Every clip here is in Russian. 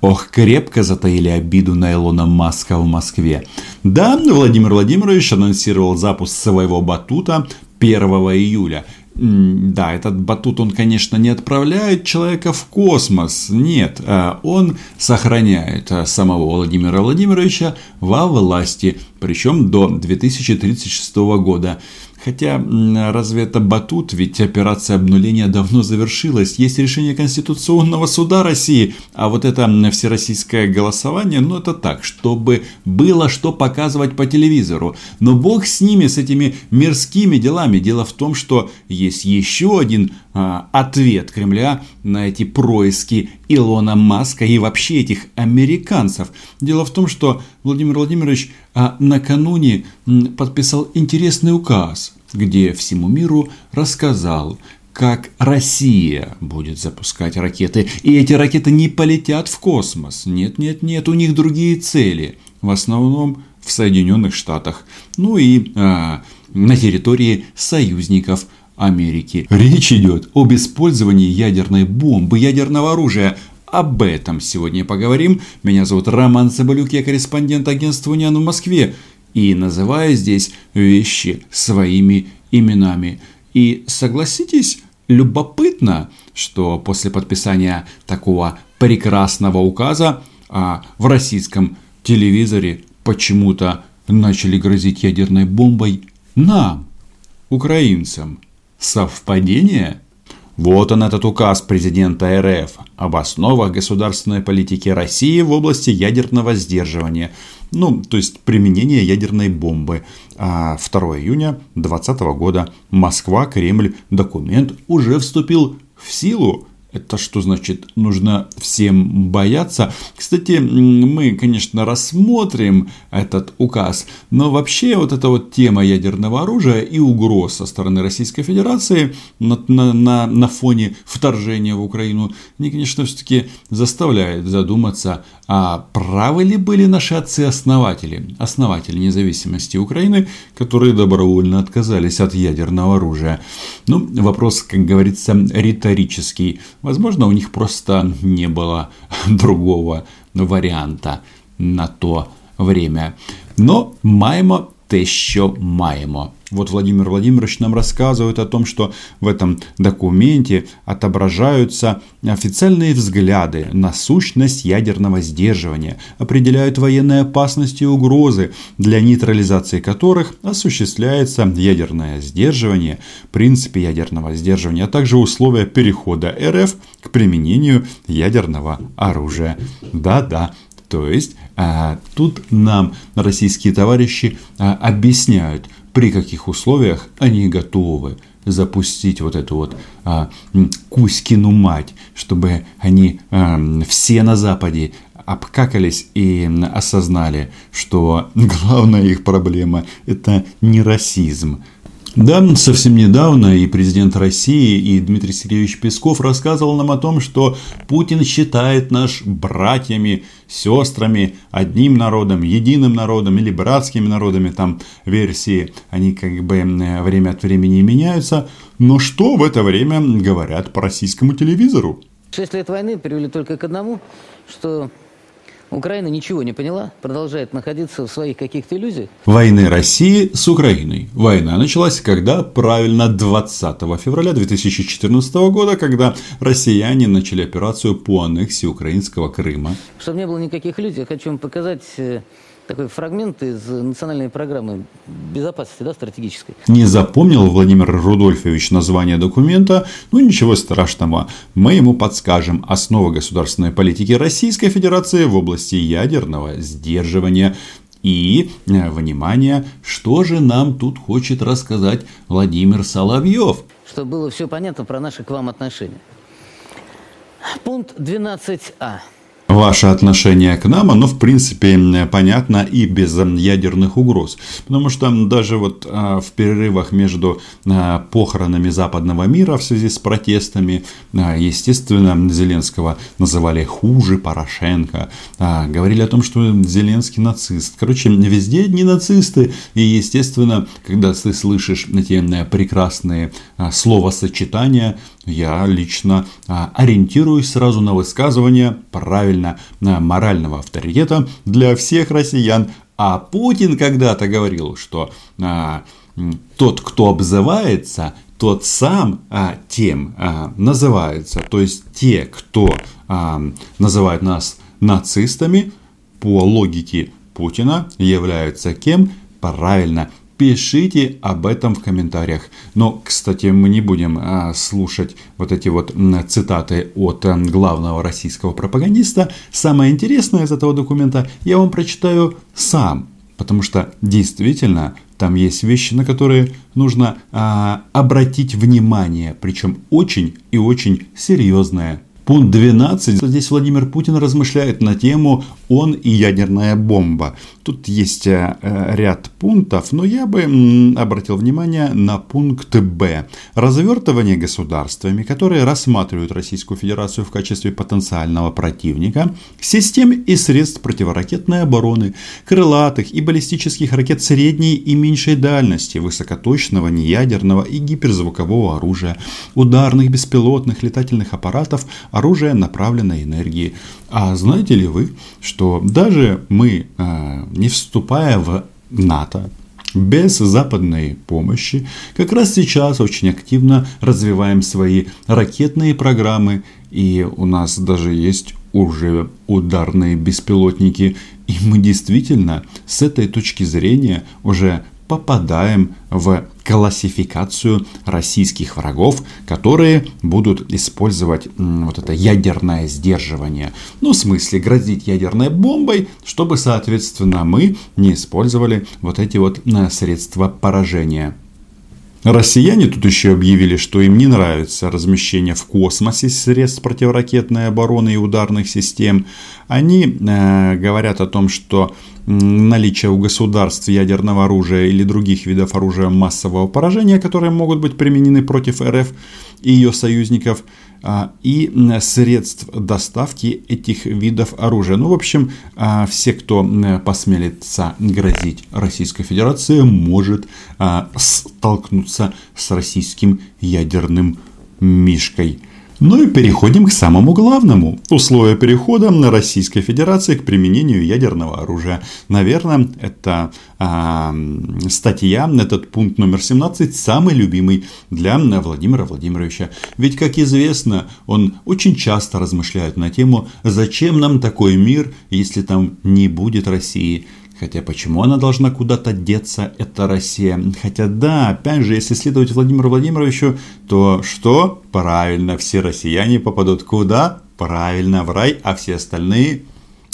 Ох, крепко затаили обиду на Илона Маска в Москве. Да, Владимир Владимирович анонсировал запуск своего батута 1 июля. Да, этот батут, он, конечно, не отправляет человека в космос, нет, а он сохраняет а, самого Владимира Владимировича во власти, причем до 2036 года. Хотя, разве это батут? Ведь операция обнуления давно завершилась. Есть решение Конституционного суда России. А вот это всероссийское голосование, ну это так, чтобы было что показывать по телевизору. Но бог с ними, с этими мирскими делами. Дело в том, что есть еще один а, ответ Кремля на эти происки Илона Маска и вообще этих американцев. Дело в том, что Владимир Владимирович а, накануне подписал интересный указ, где всему миру рассказал, как Россия будет запускать ракеты. И эти ракеты не полетят в космос. Нет, нет, нет, у них другие цели. В основном в Соединенных Штатах. Ну и а, на территории союзников Америки. Речь идет об использовании ядерной бомбы, ядерного оружия. Об этом сегодня поговорим. Меня зовут Роман Соболюк, я корреспондент агентства «Униан» в Москве. И называю здесь вещи своими именами. И согласитесь, любопытно, что после подписания такого прекрасного указа а, в российском телевизоре почему-то начали грозить ядерной бомбой нам, украинцам. Совпадение? Вот он этот указ президента РФ об основах государственной политики России в области ядерного сдерживания. Ну, то есть применения ядерной бомбы. А 2 июня 2020 года Москва, Кремль, документ уже вступил в силу. Это что значит? Нужно всем бояться. Кстати, мы, конечно, рассмотрим этот указ, но вообще вот эта вот тема ядерного оружия и угроз со стороны Российской Федерации на, на, на, на фоне вторжения в Украину, мне, конечно, все-таки заставляет задуматься, а правы ли были наши отцы-основатели, основатели независимости Украины, которые добровольно отказались от ядерного оружия. Ну, вопрос, как говорится, риторический Возможно, у них просто не было другого варіанта на то время. Но маємо те, що маємо. Вот Владимир Владимирович нам рассказывает о том, что в этом документе отображаются официальные взгляды на сущность ядерного сдерживания, определяют военные опасности и угрозы, для нейтрализации которых осуществляется ядерное сдерживание, принципы ядерного сдерживания, а также условия перехода РФ к применению ядерного оружия. Да-да, то есть а, тут нам российские товарищи а, объясняют, при каких условиях они готовы запустить вот эту вот а, Кузькину мать, чтобы они а, все на Западе обкакались и осознали, что главная их проблема – это не расизм, да, совсем недавно и президент России, и Дмитрий Сергеевич Песков рассказывал нам о том, что Путин считает наш братьями, сестрами, одним народом, единым народом или братскими народами, там версии, они как бы время от времени меняются. Но что в это время говорят по российскому телевизору? Шесть лет войны привели только к одному, что Украина ничего не поняла, продолжает находиться в своих каких-то иллюзиях. Войны России с Украиной. Война началась когда? Правильно, 20 февраля 2014 года, когда россияне начали операцию по аннексии украинского Крыма. Чтобы не было никаких иллюзий, я хочу вам показать э, такой фрагмент из национальной программы безопасности да, стратегической. Не запомнил Владимир Рудольфович название документа? Ну ничего страшного. Мы ему подскажем. Основа государственной политики Российской Федерации в области ядерного сдерживания. И, э, внимание, что же нам тут хочет рассказать Владимир Соловьев? Чтобы было все понятно про наши к вам отношения. Пункт 12а ваше отношение к нам, оно в принципе понятно и без ядерных угроз. Потому что даже вот а, в перерывах между а, похоронами западного мира в связи с протестами, а, естественно, Зеленского называли хуже Порошенко. Говорили о том, что Зеленский нацист. Короче, везде одни нацисты. И, естественно, когда ты слышишь эти прекрасные словосочетания, я лично ориентируюсь сразу на высказывание правильно правильно, морального авторитета для всех россиян. А Путин когда-то говорил, что а, тот, кто обзывается, тот сам а, тем а, называется. То есть те, кто а, называет нас нацистами, по логике Путина являются кем? Правильно, пишите об этом в комментариях. Но, кстати, мы не будем а, слушать вот эти вот цитаты от а, главного российского пропагандиста. Самое интересное из этого документа я вам прочитаю сам, потому что действительно там есть вещи, на которые нужно а, обратить внимание, причем очень и очень серьезное. Пункт 12. Здесь Владимир Путин размышляет на тему «Он и ядерная бомба». Тут есть э, ряд пунктов, но я бы обратил внимание на пункт Б. Развертывание государствами, которые рассматривают Российскую Федерацию в качестве потенциального противника, систем и средств противоракетной обороны, крылатых и баллистических ракет средней и меньшей дальности, высокоточного, неядерного и гиперзвукового оружия, ударных беспилотных летательных аппаратов, оружия направленной энергии. А знаете ли вы, что даже мы, а, не вступая в НАТО, без западной помощи, как раз сейчас очень активно развиваем свои ракетные программы, и у нас даже есть уже ударные беспилотники, и мы действительно с этой точки зрения уже попадаем в классификацию российских врагов, которые будут использовать вот это ядерное сдерживание. Ну, в смысле, грозить ядерной бомбой, чтобы, соответственно, мы не использовали вот эти вот э, средства поражения. Россияне тут еще объявили, что им не нравится размещение в космосе средств противоракетной обороны и ударных систем. Они э, говорят о том, что наличие у государств ядерного оружия или других видов оружия массового поражения, которые могут быть применены против РФ и ее союзников, а, и средств доставки этих видов оружия. Ну, в общем, а, все, кто посмелится грозить Российской Федерации, может а, столкнуться с российским ядерным мишкой. Ну и переходим к самому главному. Условия перехода на Российской Федерации к применению ядерного оружия. Наверное, это э, статья, этот пункт номер 17, самый любимый для Владимира Владимировича. Ведь, как известно, он очень часто размышляет на тему, зачем нам такой мир, если там не будет России. Хотя почему она должна куда-то деться, это Россия? Хотя да, опять же, если следовать Владимиру Владимировичу, то что? Правильно, все россияне попадут куда? Правильно, в рай, а все остальные,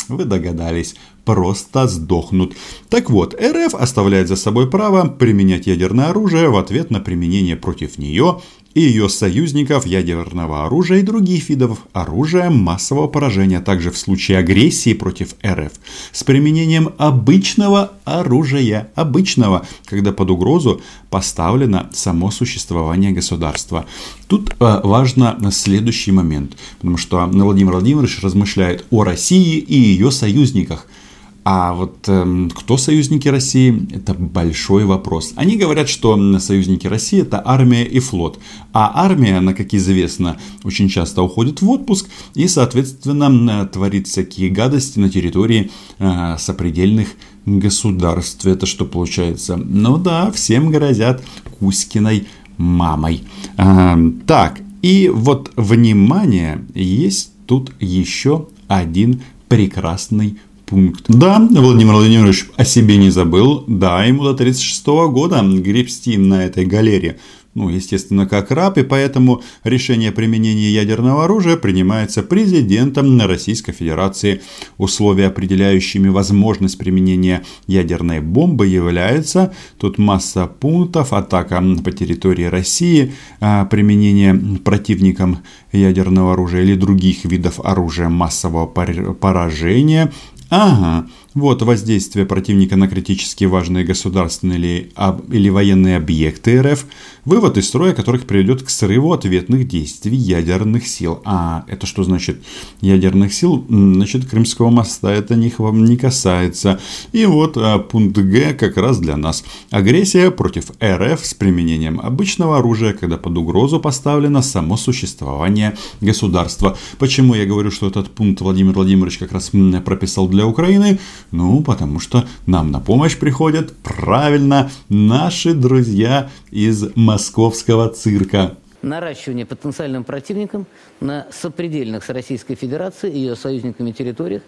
вы догадались, просто сдохнут. Так вот, РФ оставляет за собой право применять ядерное оружие в ответ на применение против нее и ее союзников ядерного оружия и других видов оружия массового поражения, также в случае агрессии против РФ, с применением обычного оружия, обычного, когда под угрозу поставлено само существование государства. Тут э, важно следующий момент, потому что Владимир Владимирович размышляет о России и ее союзниках – а вот э, кто союзники России, это большой вопрос. Они говорят, что союзники России это армия и флот. А армия, она, как известно, очень часто уходит в отпуск и, соответственно, творит всякие гадости на территории э, сопредельных государств. Это что получается? Ну да, всем грозят Кузькиной мамой. Э, так, и вот, внимание, есть тут еще один прекрасный пункт. Да, Владимир Владимирович о себе не забыл. Да, ему до 36 года гребсти на этой галерее ну, естественно, как раб, и поэтому решение о применении ядерного оружия принимается президентом Российской Федерации. Условия, определяющими возможность применения ядерной бомбы, являются тут масса пунктов, атака по территории России, а, применение противником ядерного оружия или других видов оружия массового поражения, Aha. Вот воздействие противника на критически важные государственные или, или военные объекты РФ, вывод из строя которых приведет к срыву ответных действий ядерных сил. А это что значит ядерных сил? Значит, Крымского моста это них вам не касается. И вот а, пункт Г как раз для нас. Агрессия против РФ с применением обычного оружия, когда под угрозу поставлено само существование государства. Почему я говорю, что этот пункт Владимир Владимирович как раз прописал для Украины? Ну, потому что нам на помощь приходят, правильно, наши друзья из московского цирка. Наращивание потенциальным противникам на сопредельных с Российской Федерацией и ее союзниками территориях,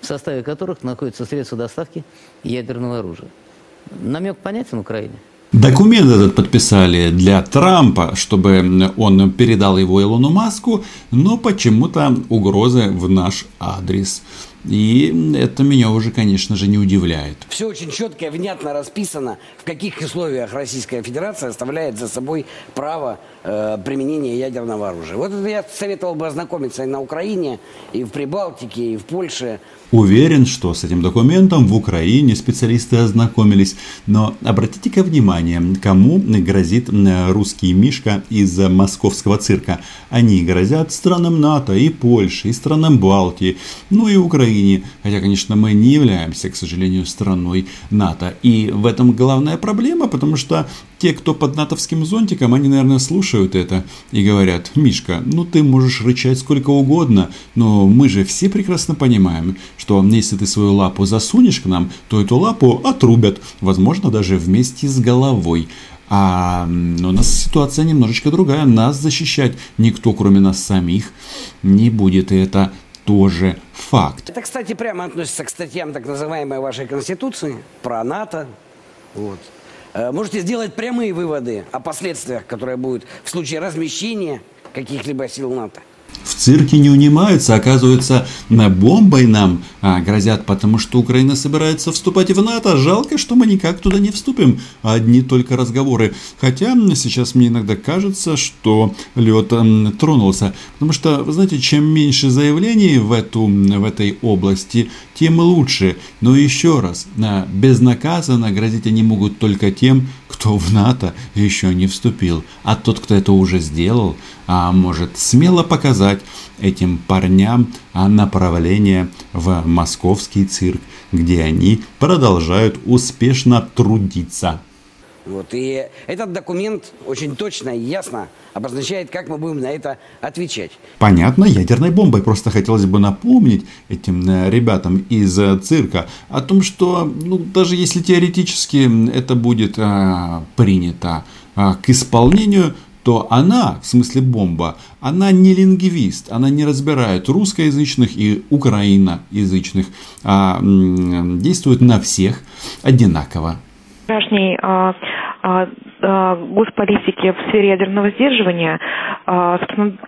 в составе которых находятся средства доставки ядерного оружия. Намек понятен Украине? Документ этот подписали для Трампа, чтобы он передал его Илону Маску, но почему-то угрозы в наш адрес. И это меня уже, конечно же, не удивляет. Все очень четко и внятно расписано, в каких условиях Российская Федерация оставляет за собой право э, применения ядерного оружия. Вот это я советовал бы ознакомиться и на Украине, и в Прибалтике, и в Польше. Уверен, что с этим документом в Украине специалисты ознакомились. Но обратите-ка внимание, кому грозит русский Мишка из московского цирка. Они грозят странам НАТО и Польши, и странам Балтии, ну и Украине. Хотя, конечно, мы не являемся, к сожалению, страной НАТО. И в этом главная проблема, потому что те, кто под натовским зонтиком, они, наверное, слушают это и говорят, Мишка, ну ты можешь рычать сколько угодно, но мы же все прекрасно понимаем, что если ты свою лапу засунешь к нам, то эту лапу отрубят, возможно, даже вместе с головой. А у нас ситуация немножечко другая. Нас защищать никто, кроме нас самих, не будет. И это тоже факт. Это, кстати, прямо относится к статьям так называемой вашей Конституции про НАТО. Вот. Э, можете сделать прямые выводы о последствиях, которые будут в случае размещения каких-либо сил НАТО. В цирке не унимаются, оказывается, на бомбой нам а, грозят, потому что Украина собирается вступать в НАТО. Жалко, что мы никак туда не вступим. Одни только разговоры. Хотя сейчас мне иногда кажется, что лед тронулся. Потому что, вы знаете, чем меньше заявлений в, эту, в этой области, тем лучше. Но еще раз, безнаказанно грозить они могут только тем, кто в НАТО еще не вступил. А тот, кто это уже сделал, а может смело показать этим парням направление в московский цирк, где они продолжают успешно трудиться. Вот. И этот документ очень точно и ясно обозначает, как мы будем на это отвечать. Понятно, ядерной бомбой. Просто хотелось бы напомнить этим э, ребятам из э, цирка о том, что ну, даже если теоретически это будет а, принято а, к исполнению, то она, в смысле бомба, она не лингвист, она не разбирает русскоязычных и украиноязычных, а действует на всех одинаково. Вчерашний а, госполитики в сфере ядерного сдерживания, а,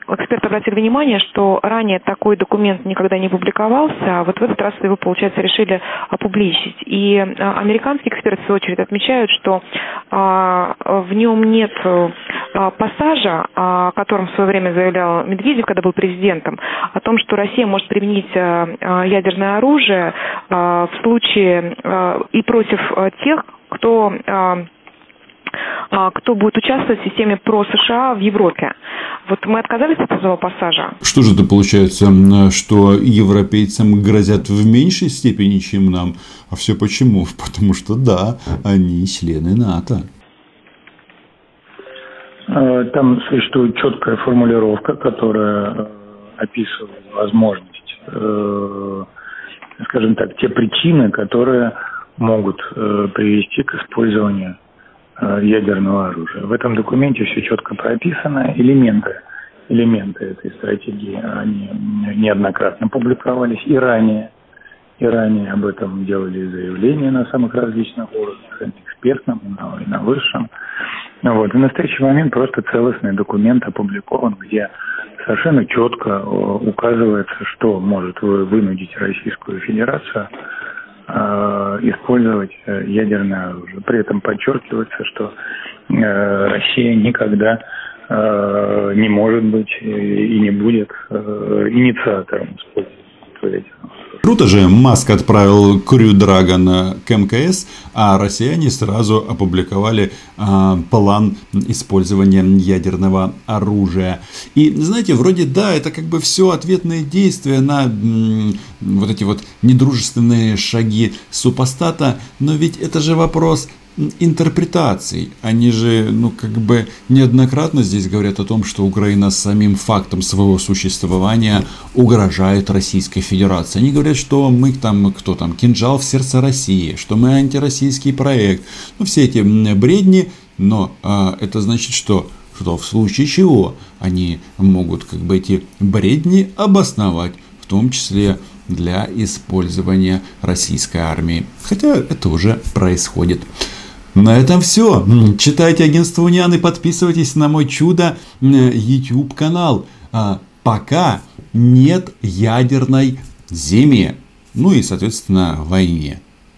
эксперты обратили внимание, что ранее такой документ никогда не публиковался, а вот в этот раз его, получается, решили опубличить. И а, американские эксперты, в свою очередь, отмечают, что а, в нем нет а, пассажа, о котором в свое время заявлял Медведев, когда был президентом, о том, что Россия может применить ядерное оружие в случае и против тех, кто а, а, кто будет участвовать в системе про США в Европе. Вот мы отказались от этого пассажа. Что же это получается, что европейцам грозят в меньшей степени, чем нам? А все почему? Потому что да, они члены НАТО. А, там существует четкая формулировка, которая э, описывает возможность, э, скажем так, те причины, которые могут э, привести к использованию э, ядерного оружия. В этом документе все четко прописано. Элементы, элементы этой стратегии, они неоднократно публиковались и ранее. И ранее об этом делали заявления на самых различных уровнях, на экспертном, и на, высшем. Вот. В настоящий момент просто целостный документ опубликован, где совершенно четко э, указывается, что может вынудить Российскую Федерацию Э, использовать э, ядерное оружие. При этом подчеркивается, что э, Россия никогда не может быть и не будет инициатором использования оружия. Круто же, Маск отправил Крю Драгона к МКС, а россияне сразу опубликовали а, план использования ядерного оружия. И, знаете, вроде да, это как бы все ответные действия на м, вот эти вот недружественные шаги супостата, но ведь это же вопрос интерпретаций. Они же, ну, как бы неоднократно здесь говорят о том, что Украина самим фактом своего существования угрожает Российской Федерации. Они говорят, что мы там, кто там, кинжал в сердце России, что мы антироссийский проект. Ну, все эти бредни, но а, это значит, что что в случае чего они могут как бы эти бредни обосновать, в том числе для использования российской армии. Хотя это уже происходит. На этом все. Читайте агентство Униан и подписывайтесь на мой чудо YouTube канал. А пока нет ядерной зиме. Ну и, соответственно, войне.